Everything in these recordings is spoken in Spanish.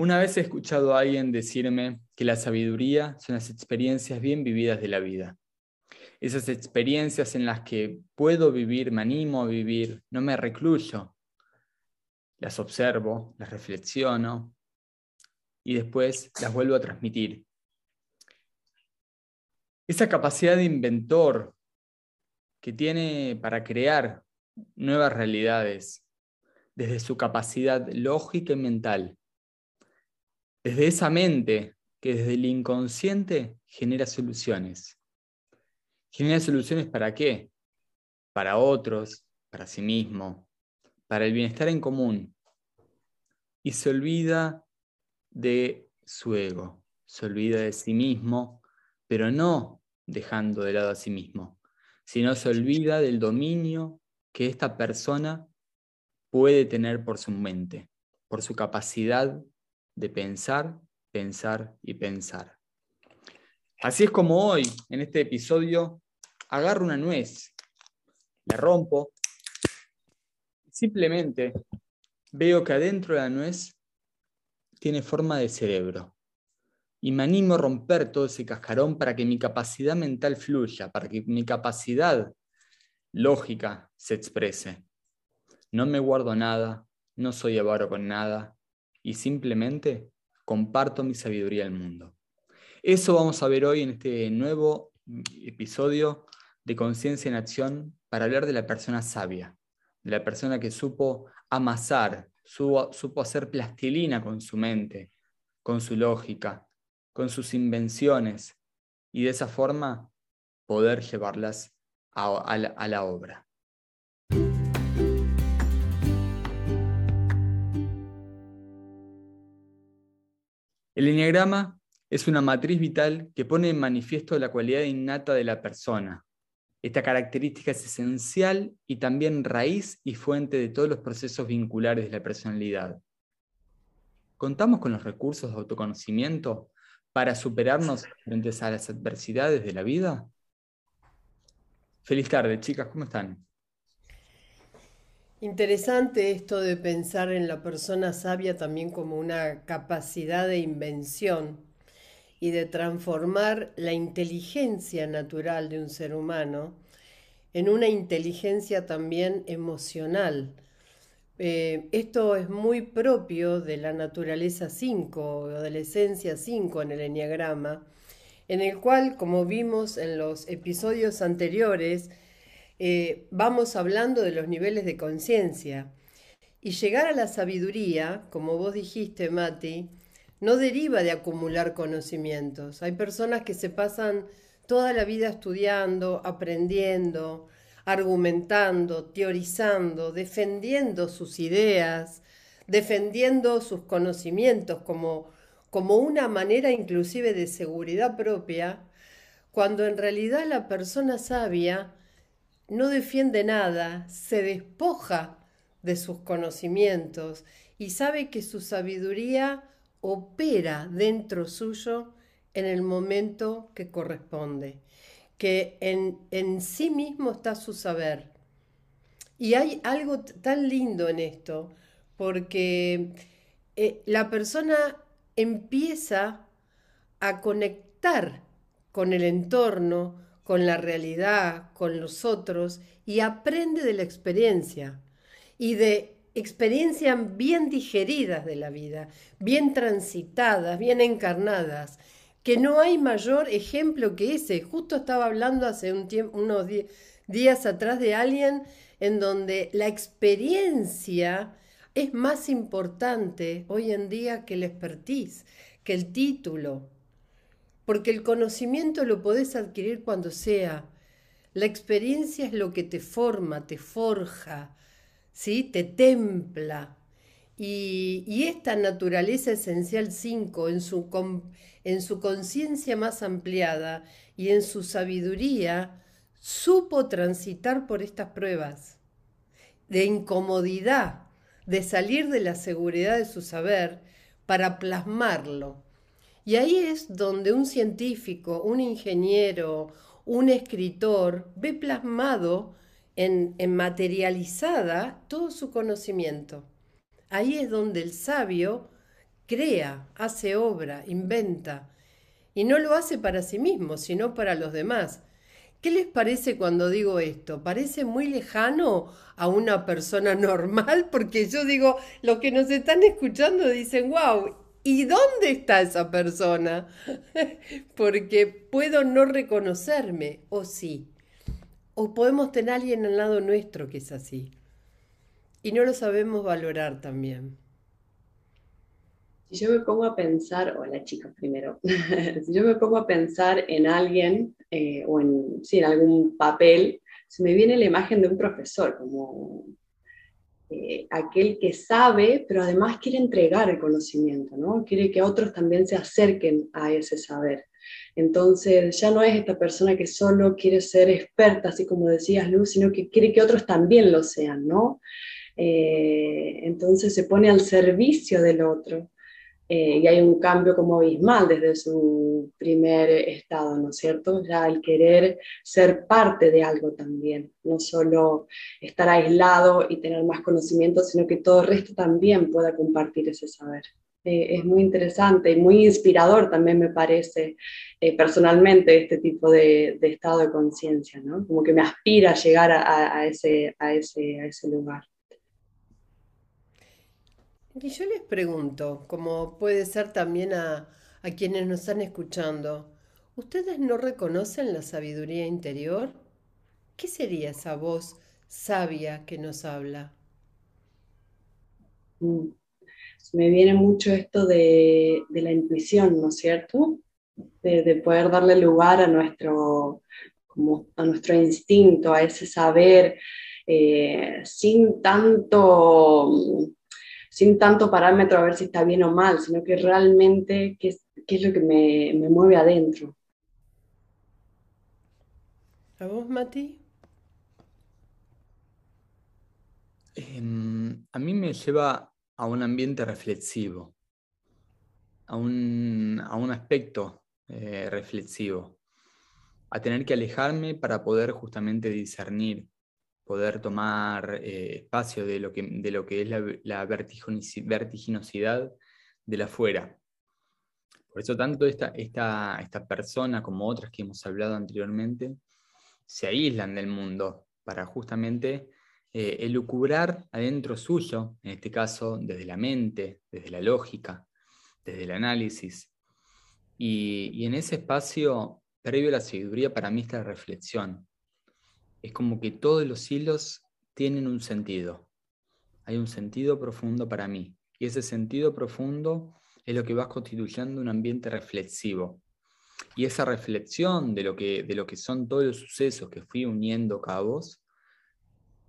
Una vez he escuchado a alguien decirme que la sabiduría son las experiencias bien vividas de la vida. Esas experiencias en las que puedo vivir, me animo a vivir, no me recluyo. Las observo, las reflexiono y después las vuelvo a transmitir. Esa capacidad de inventor que tiene para crear nuevas realidades desde su capacidad lógica y mental desde esa mente que desde el inconsciente genera soluciones. ¿Genera soluciones para qué? Para otros, para sí mismo, para el bienestar en común. Y se olvida de su ego, se olvida de sí mismo, pero no dejando de lado a sí mismo, sino se olvida del dominio que esta persona puede tener por su mente, por su capacidad de pensar, pensar y pensar. Así es como hoy, en este episodio, agarro una nuez, la rompo, simplemente veo que adentro de la nuez tiene forma de cerebro. Y me animo a romper todo ese cascarón para que mi capacidad mental fluya, para que mi capacidad lógica se exprese. No me guardo nada, no soy avaro con nada, y simplemente comparto mi sabiduría al mundo. Eso vamos a ver hoy en este nuevo episodio de Conciencia en Acción para hablar de la persona sabia, de la persona que supo amasar, supo, hacer plastilina con su mente, con su lógica, con sus invenciones y de esa forma poder llevarlas a la obra. El enneagrama es una matriz vital que pone en manifiesto la cualidad innata de la persona. Esta característica es esencial y también raíz y fuente de todos los procesos vinculares de la personalidad. ¿Contamos con los recursos de autoconocimiento para superarnos frente a las adversidades de la vida? Feliz tarde, chicas, ¿cómo están? Interesante esto de pensar en la persona sabia también como una capacidad de invención y de transformar la inteligencia natural de un ser humano en una inteligencia también emocional. Eh, esto es muy propio de la naturaleza 5 o de la esencia 5 en el enneagrama, en el cual, como vimos en los episodios anteriores, eh, vamos hablando de los niveles de conciencia. Y llegar a la sabiduría, como vos dijiste, Mati, no deriva de acumular conocimientos. Hay personas que se pasan toda la vida estudiando, aprendiendo, argumentando, teorizando, defendiendo sus ideas, defendiendo sus conocimientos como, como una manera inclusive de seguridad propia, cuando en realidad la persona sabia no defiende nada, se despoja de sus conocimientos y sabe que su sabiduría opera dentro suyo en el momento que corresponde, que en, en sí mismo está su saber. Y hay algo tan lindo en esto, porque eh, la persona empieza a conectar con el entorno, con la realidad, con los otros y aprende de la experiencia y de experiencias bien digeridas de la vida, bien transitadas, bien encarnadas, que no hay mayor ejemplo que ese. Justo estaba hablando hace un tiempo, unos días atrás de alguien en donde la experiencia es más importante hoy en día que el expertise, que el título, porque el conocimiento lo podés adquirir cuando sea. La experiencia es lo que te forma, te forja, ¿sí? te templa. Y, esta naturaleza esencial 5, en su, en su conciencia más ampliada y en su sabiduría, supo transitar por estas pruebas de incomodidad, de salir de la seguridad de su saber para plasmarlo y ahí es donde un científico, un ingeniero, un escritor ve plasmado en, materializada todo su conocimiento. Ahí es donde el sabio crea, hace obra, inventa. Y no lo hace para sí mismo, sino para los demás. ¿Qué les parece cuando digo esto? ¿Parece muy lejano a una persona normal? Porque yo digo, los que nos están escuchando dicen, wow, ¿y dónde está esa persona? Porque puedo no reconocerme, o sí. O podemos tener alguien al lado nuestro que es así. Y no lo sabemos valorar también. Si yo me pongo a pensar, hola chicos primero, si yo me pongo a pensar en alguien eh, o en, sí, en algún papel, se me viene la imagen de un profesor, como eh, aquel que sabe, pero además quiere entregar el conocimiento, ¿no? Quiere que otros también se acerquen a ese saber. Entonces ya no es esta persona que solo quiere ser experta, así como decías Luz, sino que quiere que otros también lo sean, ¿no? Eh, entonces se pone al servicio del otro. Eh, y hay un cambio como abismal desde su primer estado, ¿no es cierto? Ya el querer ser parte de algo también, no solo estar aislado y tener más conocimiento, sino que todo el resto también pueda compartir ese saber. Eh, es muy interesante y muy inspirador también me parece eh, personalmente este tipo de, estado de conciencia, ¿no? Como que me aspira a llegar a, ese, a, ese, a ese lugar. Y yo les pregunto, como puede ser también a, quienes nos están escuchando, ¿ustedes no reconocen la sabiduría interior? ¿Qué sería esa voz sabia que nos habla? Mm. Me viene mucho esto de, la intuición, ¿no es cierto? De, poder darle lugar a nuestro, como a nuestro instinto, a ese saber, eh, sin tanto sin tanto parámetro a ver si está bien o mal, sino que realmente qué es, qué es lo que me, me mueve adentro. ¿A vos, Mati? Em, a mí me lleva a un ambiente reflexivo, a un, a un aspecto eh, reflexivo, a tener que alejarme para poder justamente discernir poder tomar eh, espacio de lo, que, de lo que es la, vertiginosidad de la afuera. Por eso tanto esta, esta, esta persona como otras que hemos hablado anteriormente se aíslan del mundo para justamente eh, elucubrar adentro suyo, en este caso desde la mente, desde la lógica, desde el análisis. Y, y en ese espacio previo a la sabiduría para mí está la reflexión, es como que todos los hilos tienen un sentido. Hay un sentido profundo para mí. Y ese sentido profundo es lo que va constituyendo un ambiente reflexivo. Y esa reflexión de lo que, de lo que son todos los sucesos que fui uniendo cabos,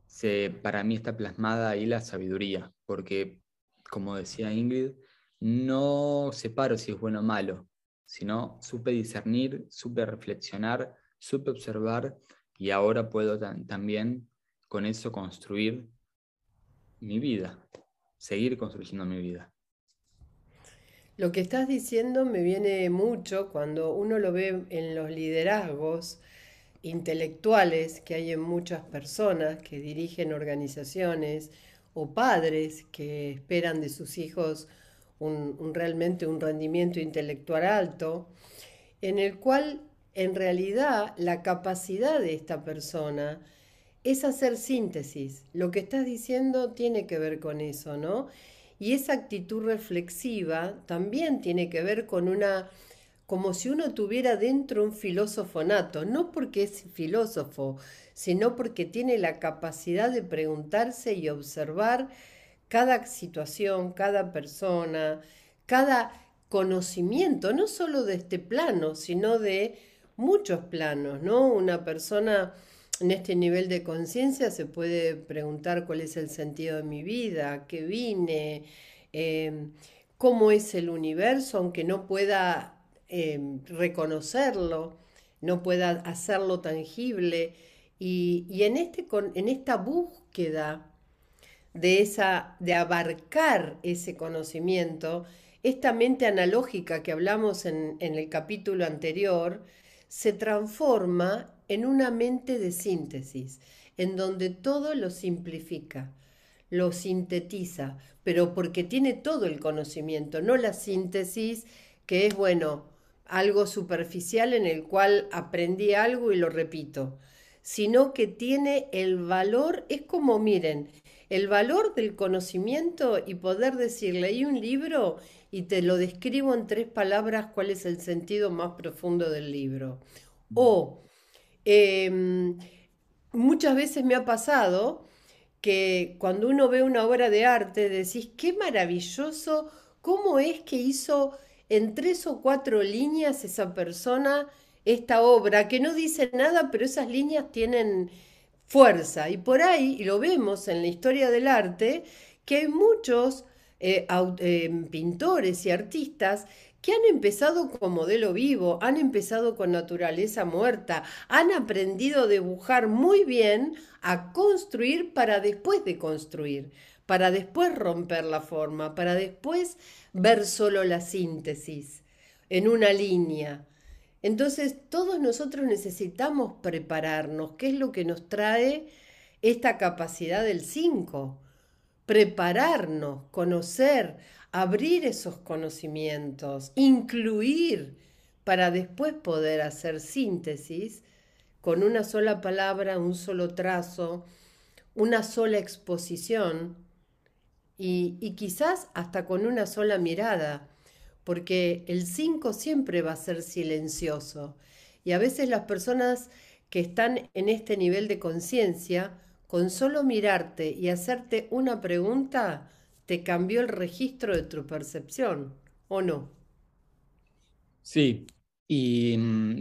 se, para mí está plasmada ahí la sabiduría, porque, como decía Ingrid, no separo si es bueno o malo, sino supe discernir, supe reflexionar, supe observar y ahora puedo también con eso construir mi vida, seguir construyendo mi vida. Lo que estás diciendo me viene mucho cuando uno lo ve en los liderazgos intelectuales que hay en muchas personas que dirigen organizaciones o padres que esperan de sus hijos un, realmente un rendimiento intelectual alto, en el cual en realidad la capacidad de esta persona es hacer síntesis. Lo que estás diciendo tiene que ver con eso, ¿no? Y esa actitud reflexiva también tiene que ver con una, como si uno tuviera dentro un filósofo nato, no porque es filósofo, sino porque tiene la capacidad de preguntarse y observar cada situación, cada persona, cada conocimiento, no solo de este plano, sino de muchos planos, ¿no? Una persona en este nivel de conciencia se puede preguntar cuál es el sentido de mi vida, qué vine, em, cómo es el universo, aunque no pueda em, reconocerlo, no pueda hacerlo tangible. Y, en, este, en esta búsqueda de, esa, de abarcar ese conocimiento, esta mente analógica que hablamos en, en el capítulo anterior, se transforma en una mente de síntesis, en donde todo lo simplifica, lo sintetiza, pero porque tiene todo el conocimiento, no la síntesis que es, bueno, algo superficial en el cual aprendí algo y lo repito, sino que tiene el valor, es como, miren, el valor del conocimiento y poder decir, leí un libro y te lo describo en tres palabras cuál es el sentido más profundo del libro. O em, muchas veces me ha pasado que cuando uno ve una obra de arte decís, qué maravilloso, cómo es que hizo en tres o cuatro líneas esa persona esta obra, que no dice nada, pero esas líneas tienen fuerza. Y por ahí, y lo vemos en la historia del arte, que hay muchos eh, eh, pintores y artistas que han empezado con modelo vivo, han empezado con naturaleza muerta, han aprendido a dibujar muy bien, a construir para después de construir, para después romper la forma, para después ver solo la síntesis en una línea. Entonces todos nosotros necesitamos prepararnos, ¿qué es lo que nos trae esta capacidad del 5? Prepararnos, conocer, abrir esos conocimientos, incluir para después poder hacer síntesis con una sola palabra, un solo trazo, una sola exposición y, quizás hasta con una sola mirada, porque el 5 siempre va a ser silencioso y a veces las personas que están en este nivel de conciencia, con solo mirarte y hacerte una pregunta, te cambió el registro de tu percepción, ¿o no? Sí, y,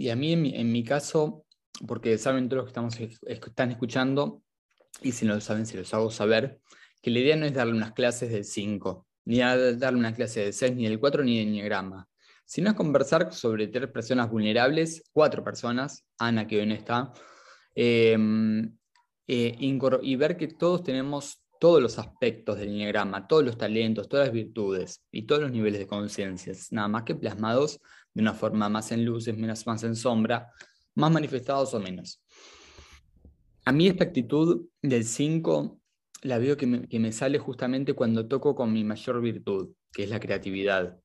a mí en mi, caso, porque saben todos los que estamos, están escuchando, y si no lo saben, se los hago saber, que la idea no es darle unas clases del 5, ni darle una clase del 6, ni del 4, ni del Enneagrama, sino es conversar sobre tres personas vulnerables, cuatro personas, Ana que hoy no está, em, eh, y ver que todos tenemos todos los aspectos del enneagrama, todos los talentos, todas las virtudes y todos los niveles de conciencia, nada más que plasmados de una forma más en luces, menos más en sombra, más manifestados o menos. A mí esta actitud del 5 la veo que me, sale justamente cuando toco con mi mayor virtud, que es la creatividad.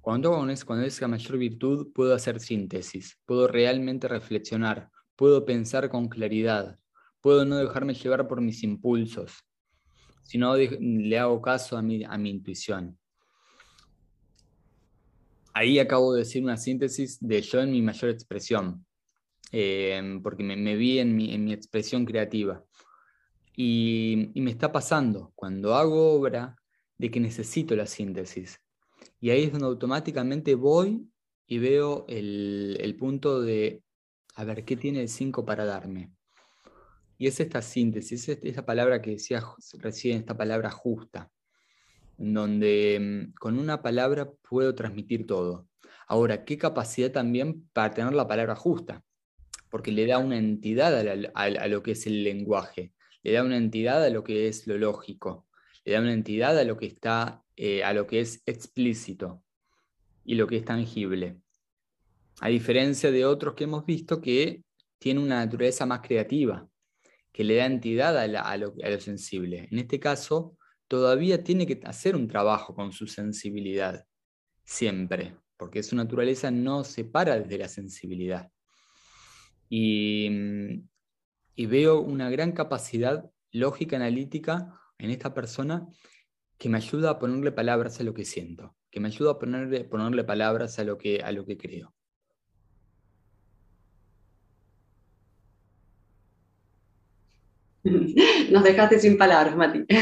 Cuando toco con cuando es la mayor virtud, puedo hacer síntesis, puedo realmente reflexionar, puedo pensar con claridad, puedo no dejarme llevar por mis impulsos, si no le hago caso a mi, a mi intuición. Ahí acabo de decir una síntesis de yo en mi mayor expresión, eh, porque me, vi en mi, en mi, expresión creativa. Y, y, me está pasando cuando hago obra de que necesito la síntesis. Y ahí es donde automáticamente voy y veo el, el punto de, a ver, ¿qué tiene el 5 para darme? Y es esta síntesis, es esta palabra que decía recién, esta palabra justa, donde mm, con una palabra puedo transmitir todo. Ahora, ¿qué capacidad también para tener la palabra justa? Porque le da una entidad a, lo que es el lenguaje, le da una entidad a lo que es lo lógico, le da una entidad a lo que está, eh, a lo que es explícito y lo que es tangible. A diferencia de otros que hemos visto que tiene una naturaleza más creativa, que le da entidad a, lo, sensible. En este caso, todavía tiene que hacer un trabajo con su sensibilidad, siempre, porque su naturaleza no se para desde la sensibilidad. Y, y veo una gran capacidad lógica analítica en esta persona que me ayuda a ponerle palabras a lo que siento, que me ayuda a ponerle, ponerle palabras a lo que, a lo que creo. Nos dejaste sin palabras, Mati.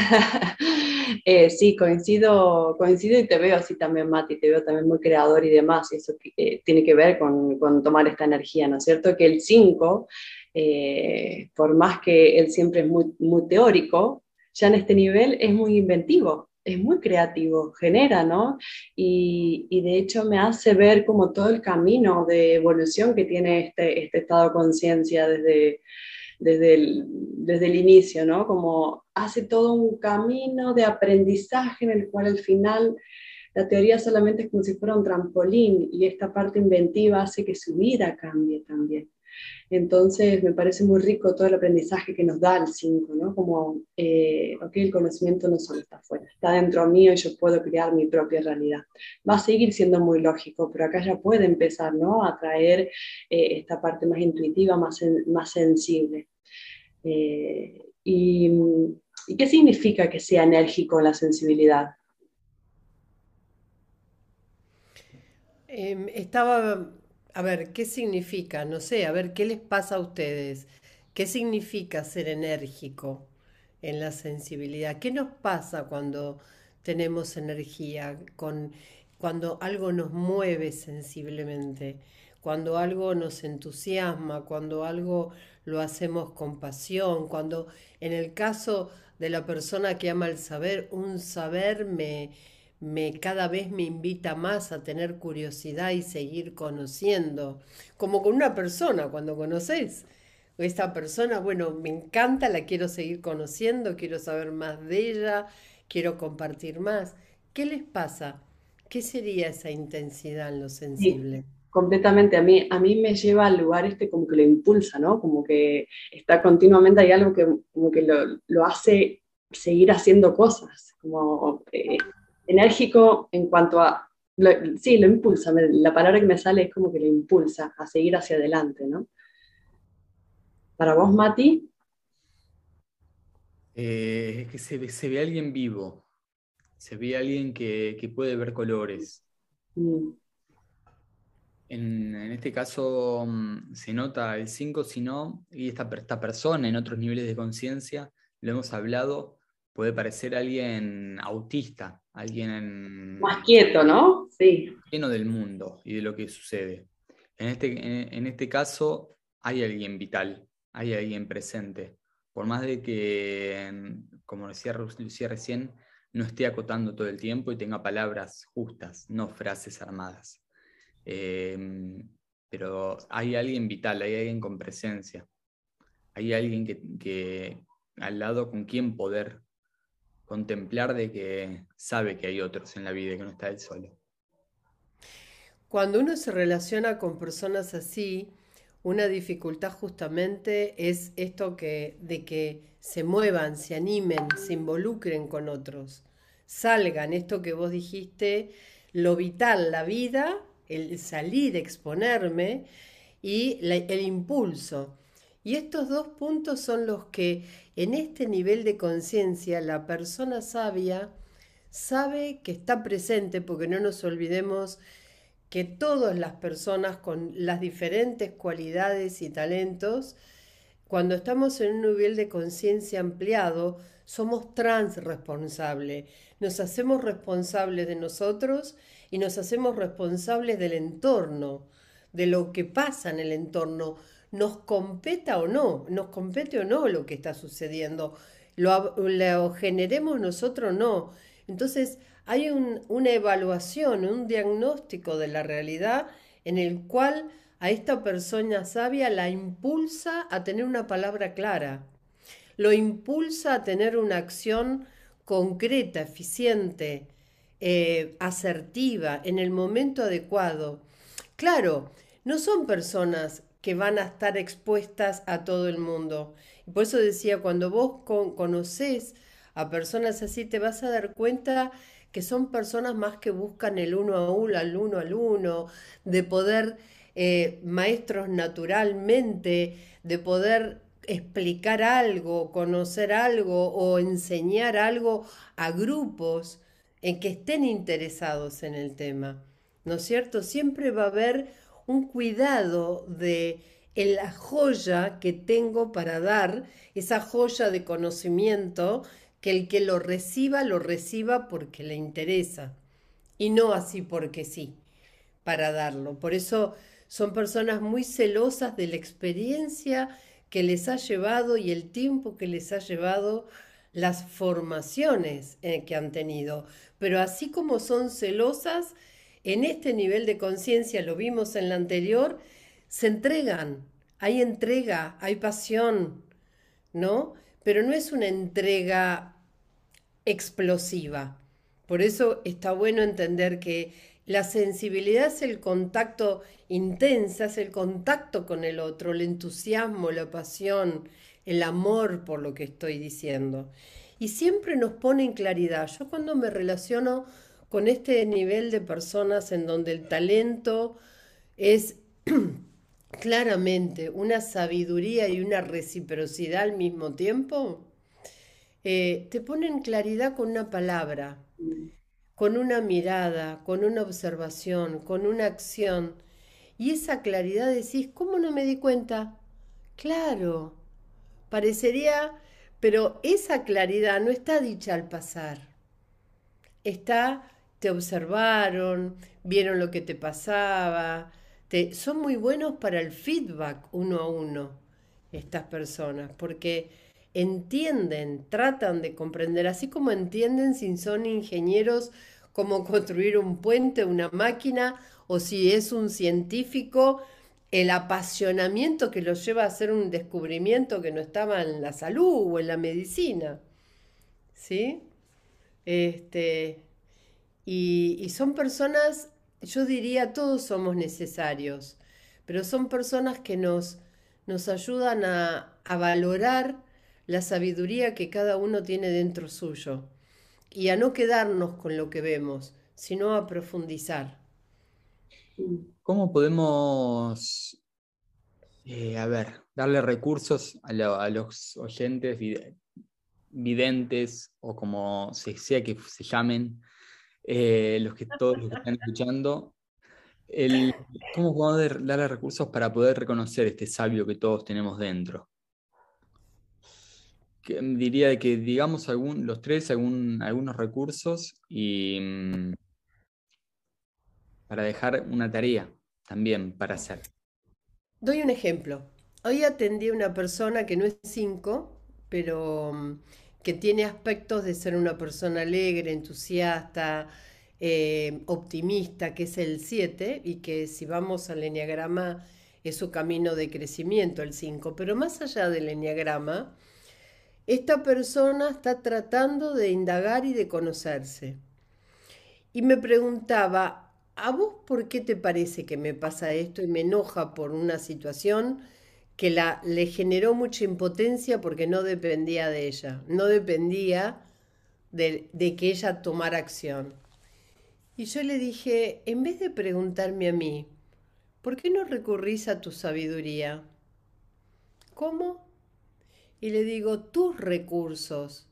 Eh, sí, coincido, coincido y te veo así también, Mati, te veo también muy creador y demás, y eso eh, tiene que ver con, con, tomar esta energía, ¿no es cierto? Que el 5, eh, por más que él siempre es muy, teórico, ya en este nivel es muy inventivo, es muy creativo, genera, ¿no? Y, y, de hecho me hace ver como todo el camino de evolución que tiene este, este estado de conciencia desde desde el, desde el inicio, ¿no? Como hace todo un camino de aprendizaje en el cual al final la teoría solamente es como si fuera un trampolín y esta parte inventiva hace que su vida cambie también. Entonces me parece muy rico todo el aprendizaje que nos da el 5, ¿no? Como, eh, ok, el conocimiento no solo está afuera, está dentro mío y yo puedo crear mi propia realidad. Va a seguir siendo muy lógico, pero acá ya puede empezar, ¿no? A traer eh, esta parte más intuitiva, más, más sensible. Eh, y, ¿Y qué significa que sea enérgico la sensibilidad? Em, estaba a ver, ¿qué significa? No sé, a ver, ¿qué les pasa a ustedes? ¿Qué significa ser enérgico en la sensibilidad? ¿Qué nos pasa cuando tenemos energía, con, cuando algo nos mueve sensiblemente, cuando algo nos entusiasma, cuando algo lo hacemos con pasión, cuando en el caso de la persona que ama el saber, un saber me, me cada vez me invita más a tener curiosidad y seguir conociendo, como con una persona cuando conoces. Esta persona, bueno, me encanta, la quiero seguir conociendo, quiero saber más de ella, quiero compartir más. ¿Qué les pasa? ¿Qué sería esa intensidad en lo sensible? completamente. A mí, a mí me lleva al lugar este como que lo impulsa, ¿no? Como que está continuamente, hay algo que, como que lo, lo hace seguir haciendo cosas, como eh, enérgico en cuanto a, sí, lo impulsa, la palabra que me sale es como que lo impulsa a seguir hacia adelante, ¿no? Para vos, Mati. Eh, es que se, se, ve alguien vivo, se ve alguien que, que puede ver colores. Mm. En, en, este caso mm, se nota el 5, si no, y esta, esta persona en otros niveles de conciencia, lo hemos hablado, puede parecer alguien autista, alguien... Más quieto, ¿no? Sí. Lleno del mundo y de lo que sucede. En este, en este caso hay alguien vital, hay alguien presente. Por más de que, como decía Lucía recién, no esté acotando todo el tiempo y tenga palabras justas, no frases armadas. Em, pero hay alguien vital, hay alguien con presencia, hay alguien que, que al lado con quien poder contemplar de que sabe que hay otros en la vida y que no está él solo. Cuando uno se relaciona con personas así, una dificultad justamente es esto que, de que se muevan, se animen, se involucren con otros, salgan, esto que vos dijiste, lo vital, la vida, el salir, exponerme y el impulso. Y estos dos puntos son los que en este nivel de conciencia la persona sabia sabe que está presente, porque no nos olvidemos que todas las personas con las diferentes cualidades y talentos, cuando estamos en un nivel de conciencia ampliado, somos transresponsables. Nos hacemos responsables de nosotros y nos hacemos responsables del entorno, de lo que pasa en el entorno nos competa o no, nos compete o no lo que está sucediendo, lo, generemos nosotros o no. Entonces hay una evaluación, un diagnóstico de la realidad en el cual a esta persona sabia la impulsa a tener una palabra clara, lo impulsa a tener una acción concreta, eficiente, eh, asertiva, en el momento adecuado. Claro, no son personas que van a estar expuestas a todo el mundo. Y por eso decía, cuando vos conoces a personas así, te vas a dar cuenta que son personas más que buscan el uno a uno, al uno al uno, de poder, eh, maestros naturalmente, de poder explicar algo, conocer algo o enseñar algo a grupos en que estén interesados en el tema. ¿No es cierto? Siempre va a haber un cuidado de la joya que tengo para dar, esa joya de conocimiento, que el que lo reciba, lo reciba porque le interesa y no así porque sí, para darlo. Por eso son personas muy celosas de la experiencia que les ha llevado y el tiempo que les ha llevado las formaciones eh, que han tenido. Pero así como son celosas, en este nivel de conciencia, lo vimos en la anterior, se entregan, hay entrega, hay pasión, ¿no? Pero no es una entrega explosiva. Por eso está bueno entender que La sensibilidad es el contacto intensa, es el contacto con el otro, el entusiasmo, la pasión, el amor por lo que estoy diciendo. Y siempre nos pone en claridad. Yo cuando me relaciono con este nivel de personas en donde el talento es claramente una sabiduría y una reciprocidad al mismo tiempo, eh, te pone en claridad con una palabra, con una mirada, con una observación, con una acción. Y esa claridad decís, ¿cómo no me di cuenta? Claro, parecería, pero esa claridad no está dicha al pasar. Está, te observaron, vieron lo que te pasaba, te, son muy buenos para el feedback uno a uno, estas personas, porque entienden, tratan de comprender, así como entienden si son ingenieros cómo construir un puente, una máquina, o si es un científico, el apasionamiento que los lleva a hacer un descubrimiento que no estaba en la salud o en la medicina. ¿Sí? Este, y, son personas, yo diría, todos somos necesarios, pero son personas que nos, nos ayudan a, a valorar la sabiduría que cada uno tiene dentro suyo y a no quedarnos con lo que vemos, sino a profundizar. ¿Cómo podemos, eh, a ver, darle recursos a, los oyentes videntes o como se sea que se llamen, eh, los que todos los que están escuchando, ¿cómo podemos darle recursos para poder reconocer este sabio que todos tenemos dentro? diría que digamos los tres algunos recursos y mm, para dejar una tarea también para hacer. Doy un ejemplo. Hoy atendí a una persona que no es cinco, pero mm, que tiene aspectos de ser una persona alegre, entusiasta, eh, optimista, que es el 7, y que si vamos al enneagrama es su camino de crecimiento, el 5. Pero más allá del enneagrama, esta persona está tratando de indagar y de conocerse. Y me preguntaba, ¿a vos por qué te parece que me pasa esto y me enoja por una situación que la, le generó mucha impotencia porque no dependía de ella, no dependía de, de que ella tomara acción? Y yo le dije, en vez de preguntarme a mí, ¿por qué no recurrís a tu sabiduría? ¿Cómo? y le digo tus recursos.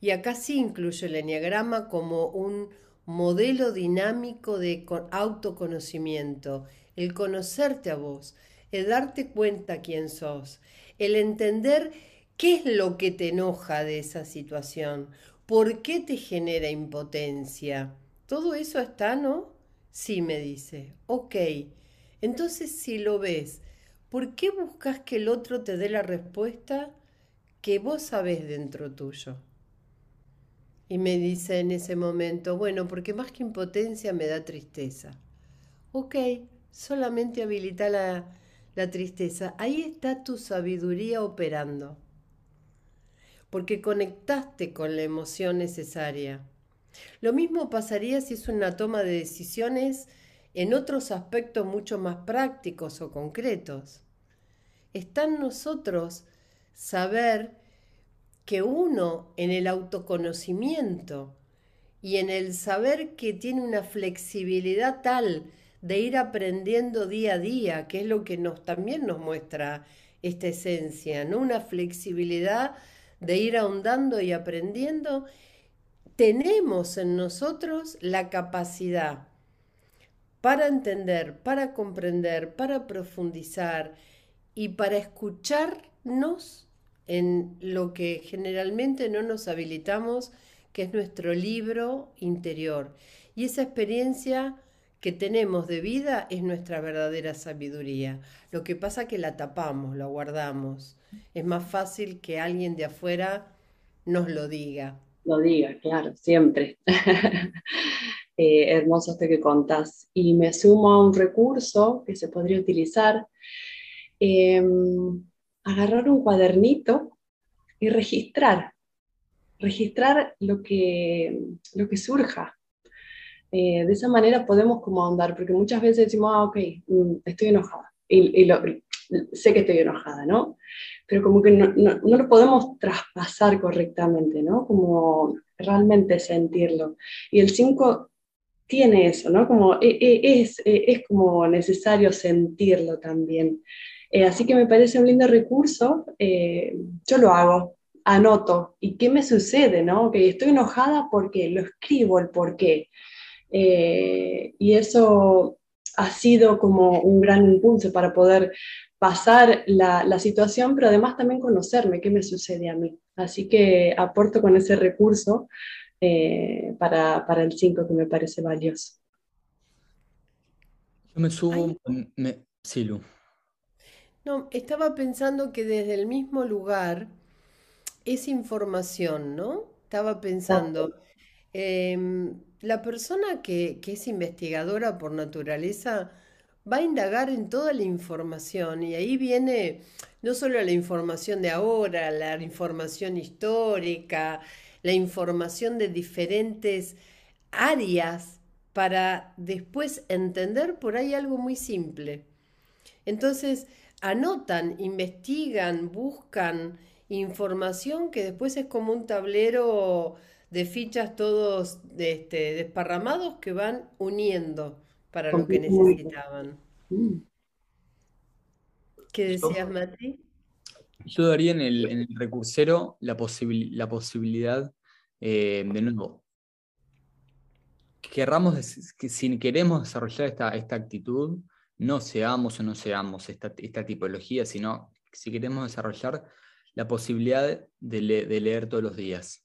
Y acá sí incluyo el enneagrama como un modelo dinámico de autoconocimiento, el conocerte a vos, el darte cuenta quién sos, el entender qué es lo que te enoja de esa situación, por qué te genera impotencia. Todo eso está, ¿no? Sí, me dice. Ok. Entonces, si lo ves, ¿por qué buscas que el otro te dé la respuesta? que vos sabés dentro tuyo. Y me dice en ese momento, bueno, porque más que impotencia me da tristeza. Ok, solamente habilita la, la tristeza. Ahí está tu sabiduría operando. Porque conectaste con la emoción necesaria. Lo mismo pasaría si es una toma de decisiones en otros aspectos mucho más prácticos o concretos. Está en nosotros saber que uno en el autoconocimiento y en el saber que tiene una flexibilidad tal de ir aprendiendo día a día, que es lo que nos también nos muestra esta esencia, ¿no? Una flexibilidad de ir ahondando y aprendiendo, tenemos en nosotros la capacidad para entender, para comprender, para profundizar y para escucharnos en lo que generalmente no nos habilitamos, que es nuestro libro interior. Y esa experiencia que tenemos de vida es nuestra verdadera sabiduría. Lo que pasa que la tapamos, la guardamos. Es más fácil que alguien de afuera nos lo diga. Lo diga, claro, siempre. Eh, hermoso este que contás. Y me sumo a un recurso que se podría utilizar. Em, agarrar un cuadernito y registrar, registrar lo que, lo que surja. Eh, de esa manera podemos como ahondar, porque muchas veces decimos, ah, ok, mm, estoy enojada, y, sé que estoy enojada, ¿no? Pero como que no, no, lo podemos traspasar correctamente, ¿no? Como realmente sentirlo. Y el 5 tiene eso, ¿no? Como e, e, es, e, es, como necesario sentirlo también. Eh, así que me parece un lindo recurso. Eh, yo lo hago, anoto. ¿Y qué me sucede, no? Que estoy enojada porque lo escribo el por qué. Eh, y eso ha sido como un gran impulso para poder pasar la, la, situación, pero además también conocerme, qué me sucede a mí. Así que aporto con ese recurso eh, para, para, el 5 que me parece valioso. Yo me subo, me, sí, Lu. No, estaba pensando que desde el mismo lugar es información, ¿no? Estaba pensando, em, la persona que, que es investigadora por naturaleza va a indagar en toda la información y ahí viene no solo la información de ahora, la información histórica, la información de diferentes áreas para después entender por ahí algo muy simple. Entonces, anotan, investigan, buscan información que después es como un tablero de fichas todos este, desparramados que van uniendo para lo que necesitaban. ¿Qué decías, Mati? Yo daría en el, recursero la, la posibilidad, eh, de nuevo, querramos, que si queremos desarrollar esta, esta actitud, no seamos o no seamos esta, esta tipología, sino si queremos desarrollar la posibilidad de, leer todos los días,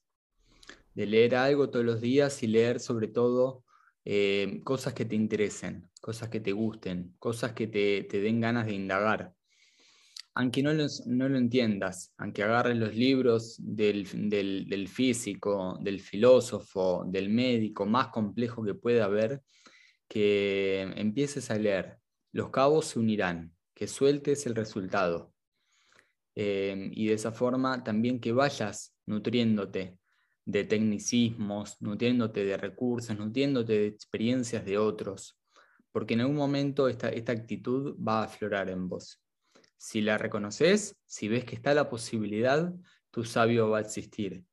de leer algo todos los días y leer sobre todo eh, cosas que te interesen, cosas que te gusten, cosas que te, te den ganas de indagar aunque no, no lo entiendas, aunque agarres los libros del, físico, del filósofo, del médico, más complejo que pueda haber, que empieces a leer. Los cabos se unirán, que sueltes el resultado. Eh, y de esa forma también que vayas nutriéndote de tecnicismos, nutriéndote de recursos, nutriéndote de experiencias de otros, porque en algún momento esta, esta actitud va a aflorar en vos. Si la reconoces, si ves que está la posibilidad, tu sabio va a existir.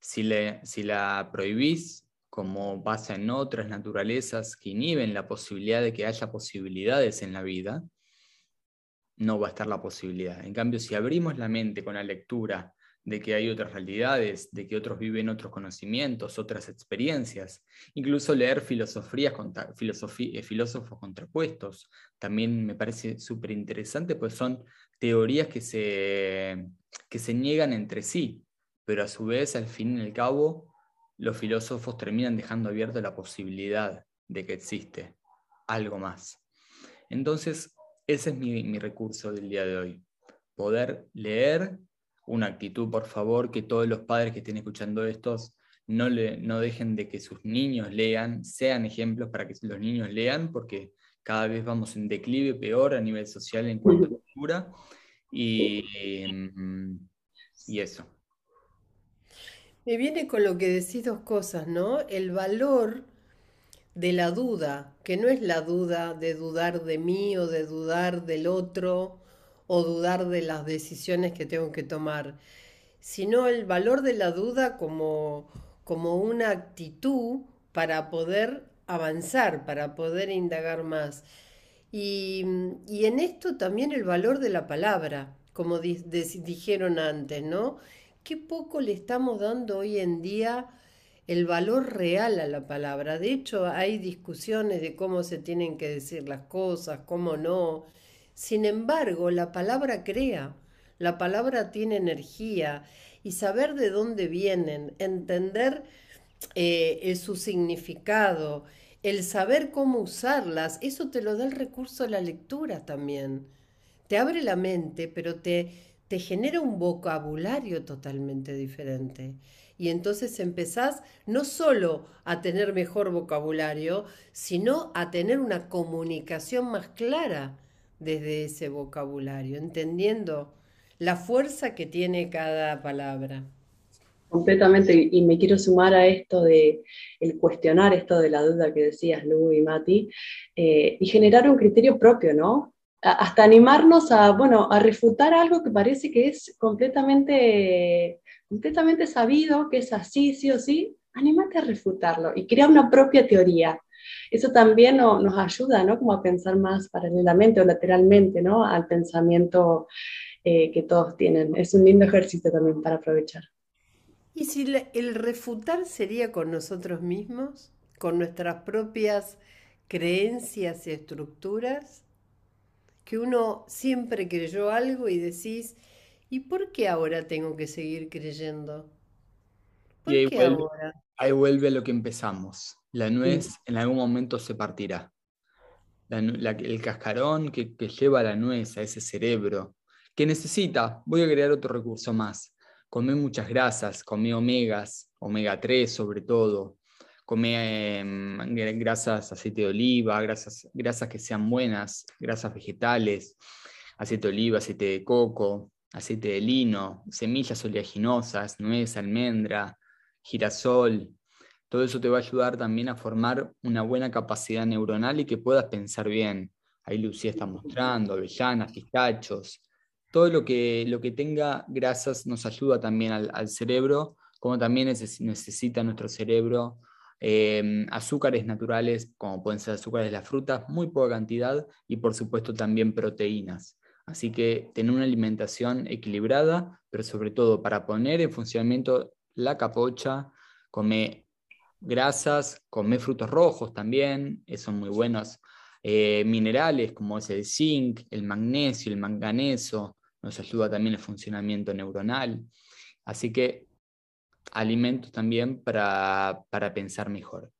Si, si la prohibís, como pasa en otras naturalezas que inhiben la posibilidad de que haya posibilidades en la vida, no va a estar la posibilidad. En cambio, si abrimos la mente con la lectura de que hay otras realidades, de que otros viven otros conocimientos, otras experiencias, incluso leer filosofías, eh, filósofos contrapuestos, también me parece súper interesante, pues son teorías que se, que se niegan entre sí, pero a su vez, al fin y al cabo, los filósofos terminan dejando abierta la posibilidad de que existe algo más. Entonces, ese es mi, mi recurso del día de hoy, poder leer una actitud, por favor, que todos los padres que estén escuchando estos no, le, no dejen de que sus niños lean, sean ejemplos para que los niños lean, porque cada vez vamos en declive peor a nivel social en cuanto a cultura. Y, y eso. Me viene con lo que decís dos cosas, ¿no? El valor de la duda, que no es la duda de dudar de mí o de dudar del otro o dudar de las decisiones que tengo que tomar, sino el valor de la duda como, como una actitud para poder avanzar, para poder indagar más. Y, en esto también el valor de la palabra, como dijeron antes, ¿no? Qué poco le estamos dando hoy en día el valor real a la palabra. De hecho, hay discusiones de cómo se tienen que decir las cosas, cómo no. Sin embargo, la palabra crea, la palabra tiene energía y saber de dónde vienen, entender eh, su significado, el saber cómo usarlas, eso te lo da el recurso de la lectura también. Te abre la mente, pero te, te genera un vocabulario totalmente diferente. Y entonces empezás no solo a tener mejor vocabulario, sino a tener una comunicación más clara desde ese vocabulario, entendiendo la fuerza que tiene cada palabra. Completamente, y me quiero sumar a esto de el cuestionar esto de la duda que decías, Lu y Mati, eh, y generar un criterio propio, ¿no? hasta animarnos a, bueno, a refutar algo que parece que es completamente, completamente sabido, que es así, sí o sí, anímate a refutarlo y crea una propia teoría. Eso también nos ayuda, ¿no? Como a pensar más paralelamente o lateralmente, ¿no? Al pensamiento eh, que todos tienen. Es un lindo ejercicio también para aprovechar. ¿Y si el refutar sería con nosotros mismos, con nuestras propias creencias y estructuras? que uno siempre creyó algo y decís, ¿y por qué ahora tengo que seguir creyendo? ¿Por ahí, qué vuelve, ahora? ahí vuelve lo que empezamos. La nuez en algún momento se partirá. el cascarón que, que lleva la nuez a ese cerebro, que necesita, voy a crear otro recurso más. Comé muchas grasas, comé omegas, omega 3 sobre todo, come em, grasas, aceite de oliva, grasas, grasas que sean buenas, grasas vegetales, aceite de oliva, aceite de coco, aceite de lino, semillas oleaginosas, nuez, almendra, girasol. Todo eso te va a ayudar también a formar una buena capacidad neuronal y que puedas pensar bien. Ahí Lucía está mostrando, avellanas, pistachos. Todo lo que, lo que tenga grasas nos ayuda también al, cerebro, como también necesita nuestro cerebro Em, azúcares naturales, como pueden ser azúcares de las frutas, muy poca cantidad y por supuesto también proteínas. Así que tener una alimentación equilibrada, pero sobre todo para poner en funcionamiento la capocha, come grasas, come frutos rojos también, son muy buenos. Eh, minerales como es el zinc, el magnesio, el manganeso, nos ayuda también el funcionamiento neuronal. Así que alimentos también para, pensar mejor.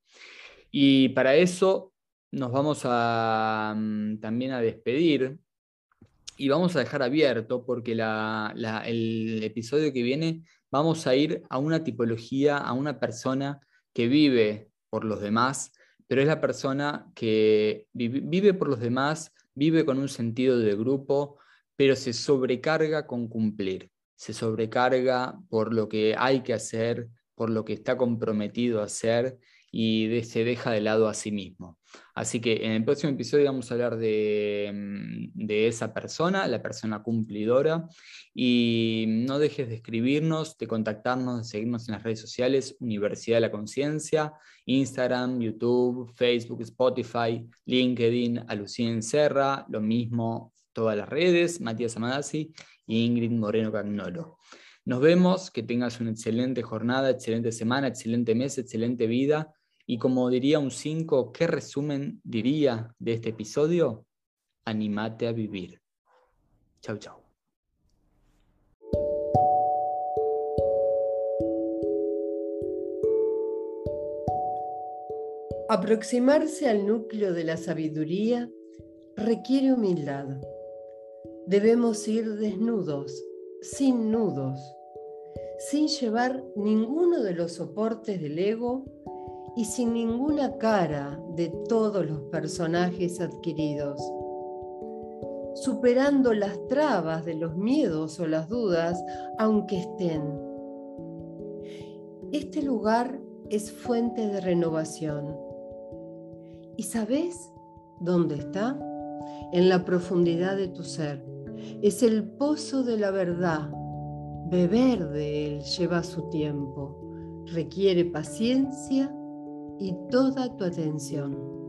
Y para eso nos vamos a, mm, también a despedir y vamos a dejar abierto porque el episodio que viene vamos a ir a una tipología, a una persona que vive por los demás, pero es la persona que vive por los demás, vive con un sentido de grupo, pero se sobrecarga con cumplir se sobrecarga por lo que hay que hacer, por lo que está comprometido a hacer y se deja de lado a sí mismo. Así que en el próximo episodio vamos a hablar de, mm, de, esa persona, la persona cumplidora, y no dejes de escribirnos, de contactarnos, de seguirnos en las redes sociales, Universidad de la Conciencia, Instagram, YouTube, Facebook, Spotify, LinkedIn, Alucien Serra, lo mismo todas las redes, Matías Amadasi Ingrid Moreno Cagnolo. Nos vemos, que tengas una excelente jornada, excelente semana, excelente mes, excelente vida. Y como diría un 5, ¿qué resumen diría de este episodio? Animate a vivir. Chau, chau. Aproximarse al núcleo de la sabiduría requiere humildad debemos ir desnudos, sin nudos, sin llevar ninguno de los soportes del ego y sin ninguna cara de todos los personajes adquiridos, superando las trabas de los miedos o las dudas, aunque estén. Este lugar es fuente de renovación. ¿Y sabes dónde está? En la profundidad de tu ser es el pozo de la verdad. Beber de él lleva su tiempo, requiere paciencia y toda tu atención.